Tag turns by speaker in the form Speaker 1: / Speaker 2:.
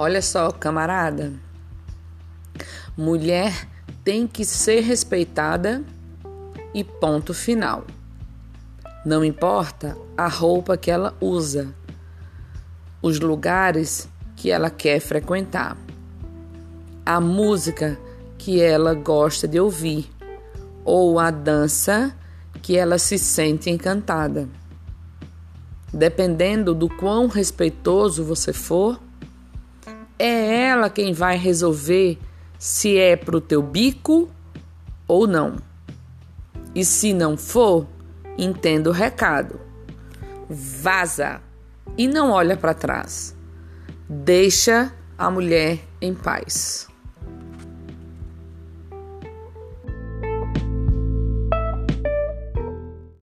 Speaker 1: Olha só, camarada. Mulher tem que ser respeitada e ponto final. Não importa a roupa que ela usa, os lugares que ela quer frequentar, a música que ela gosta de ouvir ou a dança que ela se sente encantada. Dependendo do quão respeitoso você for, é ela quem vai resolver se é pro teu bico ou não. E se não for, entenda o recado. Vaza e não olha para trás. Deixa a mulher em paz.